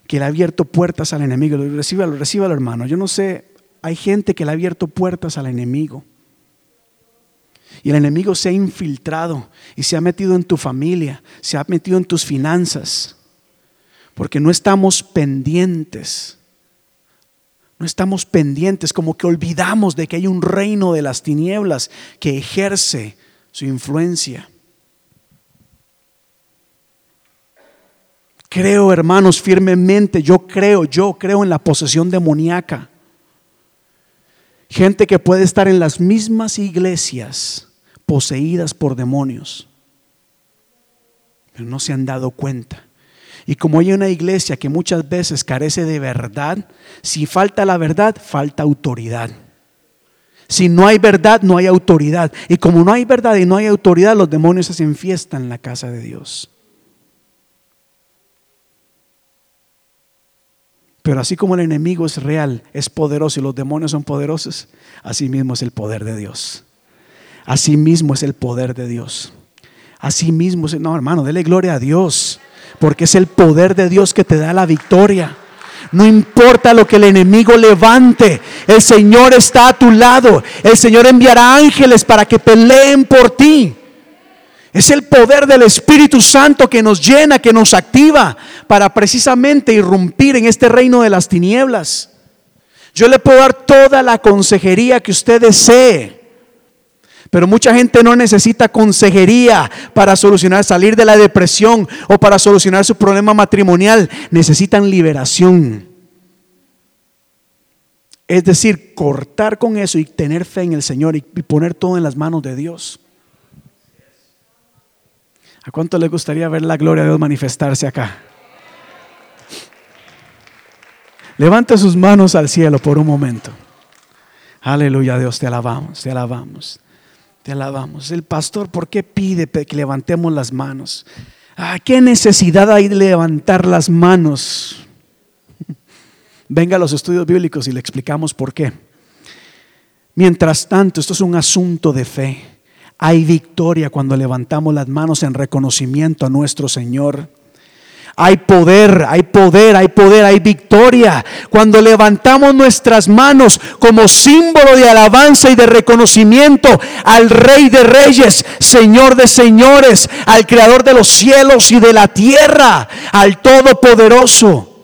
que le ha abierto puertas al enemigo. Recíbalo, recíbalo, hermano. Yo no sé, hay gente que le ha abierto puertas al enemigo. Y el enemigo se ha infiltrado y se ha metido en tu familia, se ha metido en tus finanzas. Porque no estamos pendientes. No estamos pendientes, como que olvidamos de que hay un reino de las tinieblas que ejerce su influencia. Creo, hermanos, firmemente, yo creo, yo creo en la posesión demoníaca. Gente que puede estar en las mismas iglesias poseídas por demonios, pero no se han dado cuenta. Y como hay una iglesia que muchas veces carece de verdad, si falta la verdad, falta autoridad. Si no hay verdad, no hay autoridad. Y como no hay verdad y no hay autoridad, los demonios se enfiestan en la casa de Dios. Pero así como el enemigo es real, es poderoso y los demonios son poderosos, así mismo es el poder de Dios. Así mismo es el poder de Dios. Así mismo es, no hermano, dele gloria a Dios, porque es el poder de Dios que te da la victoria. No importa lo que el enemigo levante, el Señor está a tu lado. El Señor enviará ángeles para que peleen por ti. Es el poder del Espíritu Santo que nos llena, que nos activa para precisamente irrumpir en este reino de las tinieblas. Yo le puedo dar toda la consejería que usted desee. Pero mucha gente no necesita consejería para solucionar, salir de la depresión o para solucionar su problema matrimonial. Necesitan liberación. Es decir, cortar con eso y tener fe en el Señor y poner todo en las manos de Dios. ¿A cuánto le gustaría ver la gloria de Dios manifestarse acá? Levante sus manos al cielo por un momento. Aleluya, Dios, te alabamos, te alabamos, te alabamos. El pastor, ¿por qué pide que levantemos las manos? Ah, ¿Qué necesidad hay de levantar las manos? Venga a los estudios bíblicos y le explicamos por qué. Mientras tanto, esto es un asunto de fe. Hay victoria cuando levantamos las manos en reconocimiento a nuestro Señor. Hay poder, hay poder, hay poder, hay victoria. Cuando levantamos nuestras manos como símbolo de alabanza y de reconocimiento al Rey de Reyes, Señor de Señores, al Creador de los cielos y de la tierra, al Todopoderoso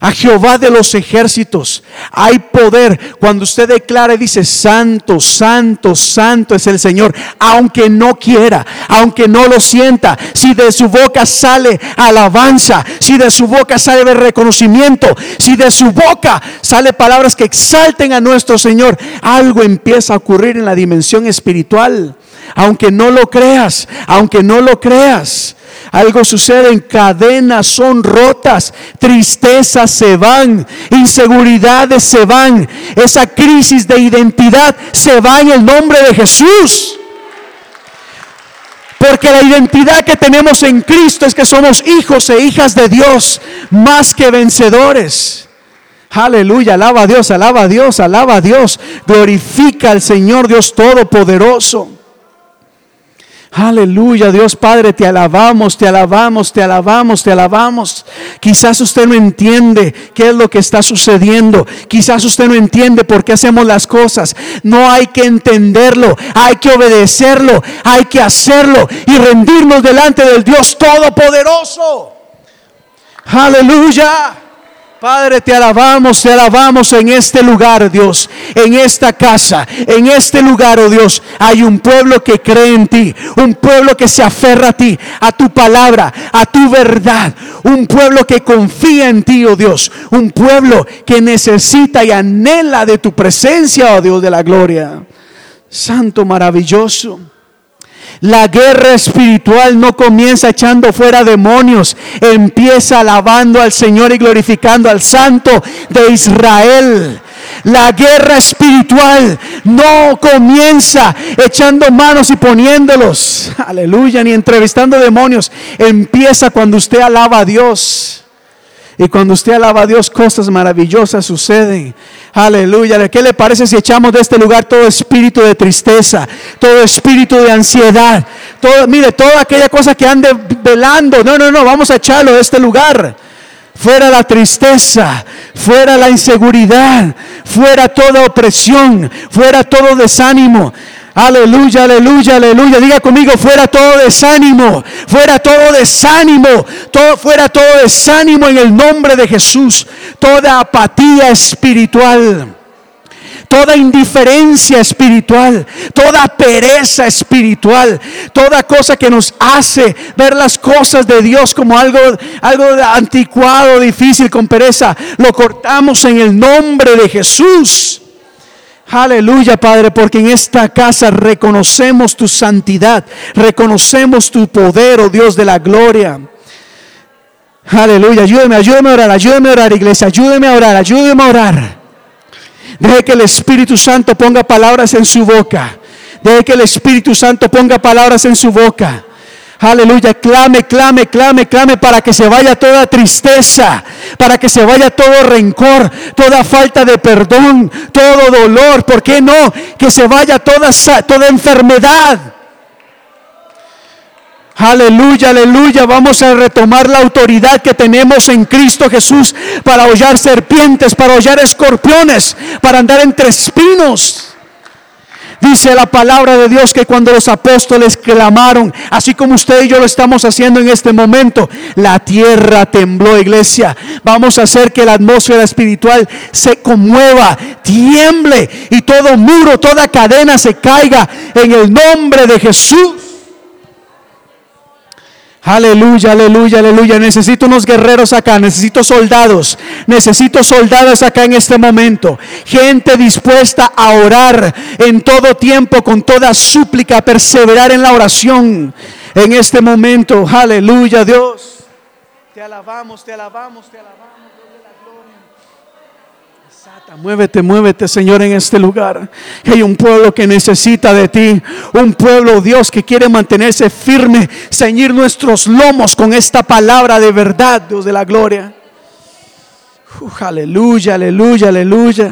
a Jehová de los ejércitos. Hay poder. Cuando usted declara y dice, santo, santo, santo es el Señor, aunque no quiera, aunque no lo sienta, si de su boca sale alabanza, si de su boca sale reconocimiento, si de su boca sale palabras que exalten a nuestro Señor, algo empieza a ocurrir en la dimensión espiritual. Aunque no lo creas, aunque no lo creas. Algo sucede, en cadenas son rotas, tristezas se van, inseguridades se van, esa crisis de identidad se va en el nombre de Jesús. Porque la identidad que tenemos en Cristo es que somos hijos e hijas de Dios, más que vencedores. Aleluya, alaba a Dios, alaba a Dios, alaba a Dios. Glorifica al Señor Dios Todopoderoso. Aleluya, Dios Padre, te alabamos, te alabamos, te alabamos, te alabamos. Quizás usted no entiende qué es lo que está sucediendo. Quizás usted no entiende por qué hacemos las cosas. No hay que entenderlo, hay que obedecerlo, hay que hacerlo y rendirnos delante del Dios Todopoderoso. Aleluya. Padre, te alabamos, te alabamos en este lugar, Dios, en esta casa, en este lugar, oh Dios. Hay un pueblo que cree en ti, un pueblo que se aferra a ti, a tu palabra, a tu verdad, un pueblo que confía en ti, oh Dios, un pueblo que necesita y anhela de tu presencia, oh Dios de la gloria. Santo maravilloso. La guerra espiritual no comienza echando fuera demonios, empieza alabando al Señor y glorificando al Santo de Israel. La guerra espiritual no comienza echando manos y poniéndolos, aleluya, ni entrevistando demonios. Empieza cuando usted alaba a Dios. Y cuando usted alaba a Dios, cosas maravillosas suceden. Aleluya. ¿Qué le parece si echamos de este lugar todo espíritu de tristeza, todo espíritu de ansiedad? Mire, toda aquella cosa que ande velando. No, no, no, vamos a echarlo de este lugar. Fuera la tristeza, fuera la inseguridad, fuera toda opresión, fuera todo desánimo. Aleluya, aleluya, aleluya. Diga conmigo, fuera todo desánimo, fuera todo desánimo, todo fuera todo desánimo en el nombre de Jesús, toda apatía espiritual toda indiferencia espiritual, toda pereza espiritual, toda cosa que nos hace ver las cosas de Dios como algo, algo anticuado, difícil, con pereza, lo cortamos en el nombre de Jesús. Aleluya, Padre, porque en esta casa reconocemos tu santidad, reconocemos tu poder, oh Dios de la gloria. Aleluya, ayúdeme, ayúdeme a orar, ayúdeme a orar, iglesia, ayúdeme a orar, ayúdeme a orar. Deje que el Espíritu Santo ponga palabras en su boca. Deje que el Espíritu Santo ponga palabras en su boca. Aleluya, clame, clame, clame, clame para que se vaya toda tristeza, para que se vaya todo rencor, toda falta de perdón, todo dolor. ¿Por qué no? Que se vaya toda, toda enfermedad. Aleluya, aleluya. Vamos a retomar la autoridad que tenemos en Cristo Jesús para hollar serpientes, para hollar escorpiones, para andar entre espinos. Dice la palabra de Dios que cuando los apóstoles clamaron, así como usted y yo lo estamos haciendo en este momento, la tierra tembló, iglesia. Vamos a hacer que la atmósfera espiritual se conmueva, tiemble y todo muro, toda cadena se caiga en el nombre de Jesús. Aleluya, aleluya, aleluya. Necesito unos guerreros acá, necesito soldados, necesito soldados acá en este momento. Gente dispuesta a orar en todo tiempo, con toda súplica, perseverar en la oración en este momento. Aleluya, Dios. Te alabamos, te alabamos, te alabamos. Muévete, muévete, Señor, en este lugar. Hay un pueblo que necesita de ti. Un pueblo, Dios, que quiere mantenerse firme, ceñir nuestros lomos con esta palabra de verdad, Dios de la gloria. aleluya, aleluya, aleluya.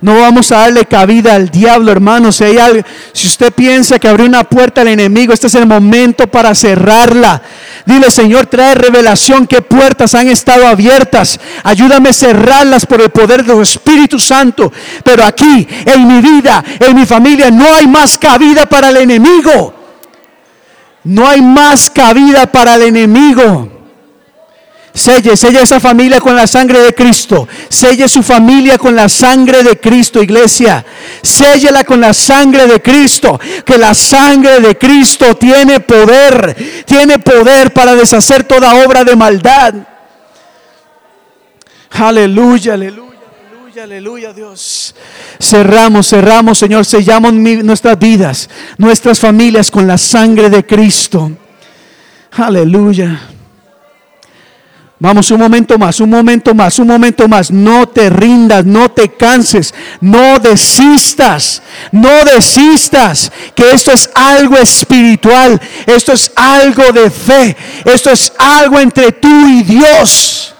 No vamos a darle cabida al diablo, hermano. Si, hay si usted piensa que abrió una puerta al enemigo, este es el momento para cerrarla. Dile, Señor, trae revelación qué puertas han estado abiertas. Ayúdame a cerrarlas por el poder del Espíritu Santo. Pero aquí, en mi vida, en mi familia, no hay más cabida para el enemigo. No hay más cabida para el enemigo. Selle, selle esa familia con la sangre de Cristo. Selle su familia con la sangre de Cristo, iglesia. Séllela con la sangre de Cristo. Que la sangre de Cristo tiene poder. Tiene poder para deshacer toda obra de maldad. Aleluya, aleluya, aleluya, Dios. Cerramos, cerramos, Señor. Sellamos nuestras vidas, nuestras familias con la sangre de Cristo. Aleluya. Vamos un momento más, un momento más, un momento más. No te rindas, no te canses, no desistas, no desistas. Que esto es algo espiritual, esto es algo de fe, esto es algo entre tú y Dios.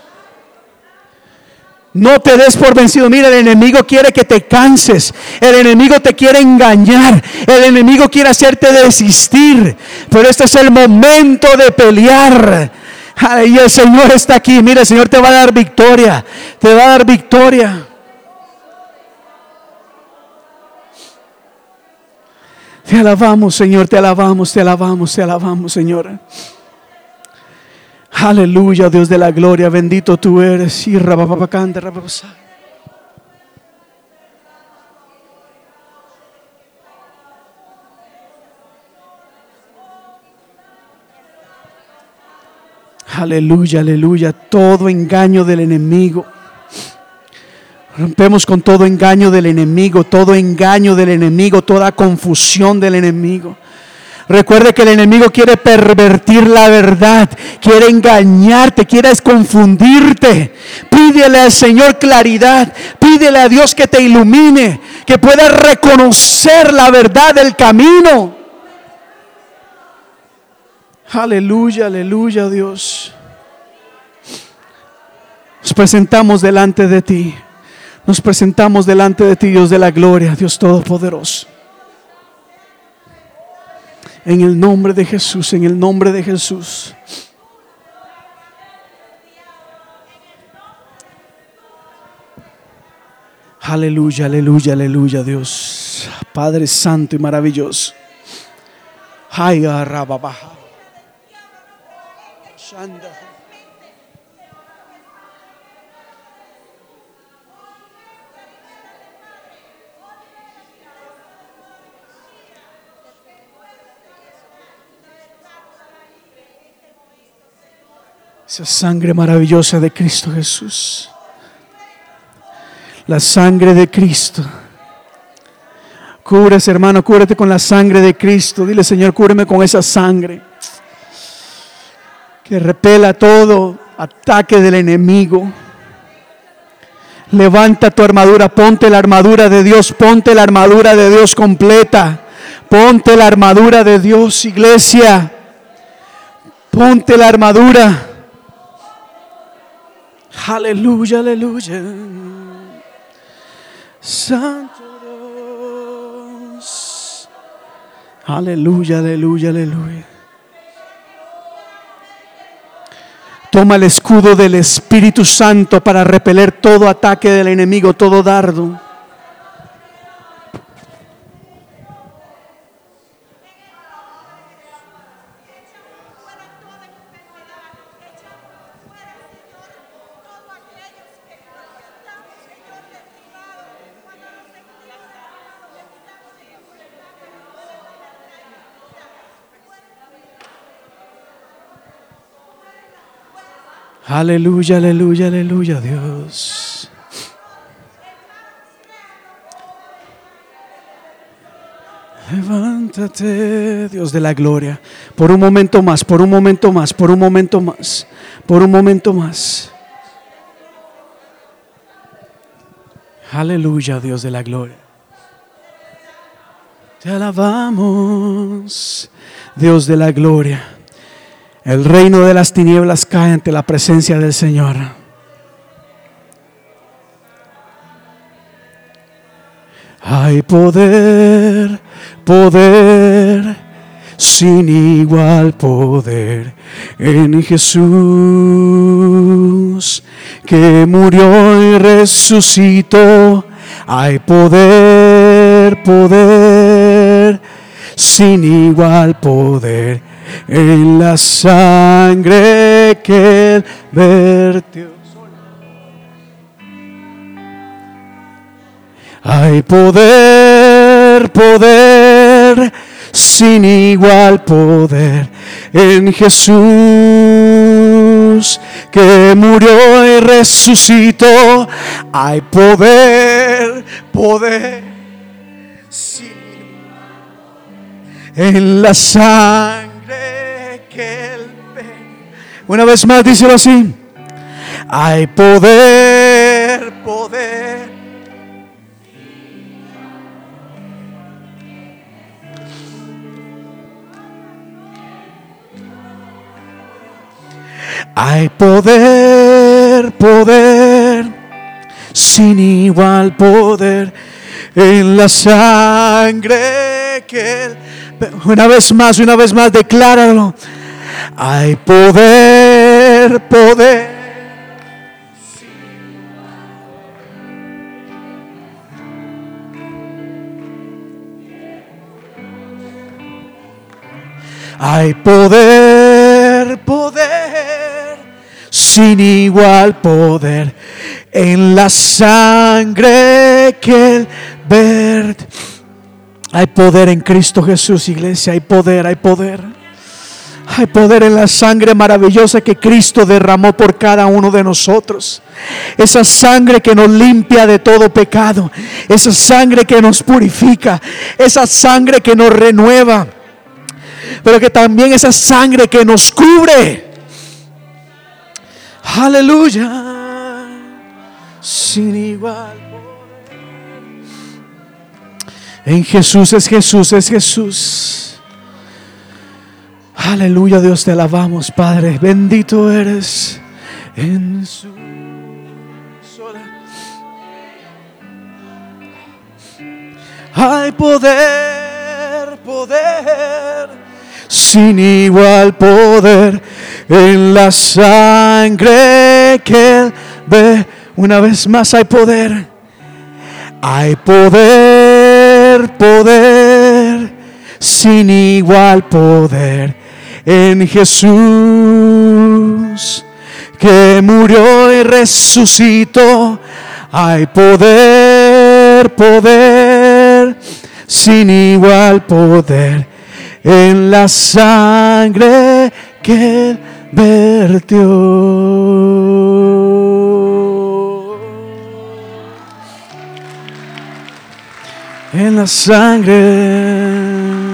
No te des por vencido. Mira, el enemigo quiere que te canses. El enemigo te quiere engañar. El enemigo quiere hacerte desistir. Pero este es el momento de pelear. Y el Señor está aquí. Mira, el Señor te va a dar victoria. Te va a dar victoria. Te alabamos, Señor, te alabamos, te alabamos, te alabamos, Señor. Aleluya, Dios de la gloria, bendito tú eres. Y Aleluya, aleluya. Todo engaño del enemigo. Rompemos con todo engaño del enemigo, todo engaño del enemigo, toda confusión del enemigo. Recuerde que el enemigo quiere pervertir la verdad, quiere engañarte, quiere confundirte. Pídele al Señor claridad, pídele a Dios que te ilumine, que puedas reconocer la verdad del camino. Aleluya, aleluya, Dios. Nos presentamos delante de ti. Nos presentamos delante de ti, Dios de la gloria, Dios Todopoderoso. En el nombre de Jesús, en el nombre de Jesús. Aleluya, aleluya, aleluya, Dios. Padre Santo y maravilloso. Ay, baja. Esa sangre maravillosa de Cristo Jesús. La sangre de Cristo. Cúbrese, hermano, cúbrete con la sangre de Cristo. Dile, Señor, cúbreme con esa sangre. Que repela todo ataque del enemigo. Levanta tu armadura, ponte la armadura de Dios, ponte la armadura de Dios completa. Ponte la armadura de Dios, iglesia. Ponte la armadura. Aleluya, aleluya. Santo Dios. Aleluya, aleluya, aleluya. Toma el escudo del Espíritu Santo para repeler todo ataque del enemigo, todo dardo. Aleluya, aleluya, aleluya, Dios. Levántate, Dios de la gloria, por un momento más, por un momento más, por un momento más, por un momento más. Aleluya, Dios de la gloria. Te alabamos, Dios de la gloria. El reino de las tinieblas cae ante la presencia del Señor. Hay poder, poder, sin igual poder en Jesús, que murió y resucitó. Hay poder, poder, sin igual poder en la sangre que vertió. Hay poder, poder, sin igual poder en Jesús que murió y resucitó. Hay poder, poder, sin en la sangre Una vez más, díselo así. Hay poder, poder. Hay poder, poder, sin igual poder en la sangre que él una vez más, una vez más, decláralo. Hay poder, poder. Hay poder, poder, sin igual poder en la sangre que el verde hay poder en Cristo Jesús, iglesia. Hay poder, hay poder. Hay poder en la sangre maravillosa que Cristo derramó por cada uno de nosotros. Esa sangre que nos limpia de todo pecado. Esa sangre que nos purifica. Esa sangre que nos renueva. Pero que también esa sangre que nos cubre. Aleluya. Sin igual. En Jesús es Jesús, es Jesús. Aleluya, Dios te alabamos, Padre. Bendito eres en su sola. Hay poder, poder, sin igual poder en la sangre que ve. Una vez más hay poder. Hay poder poder, sin igual poder en Jesús que murió y resucitó. Hay poder, poder, sin igual poder en la sangre que vertió. En la sangre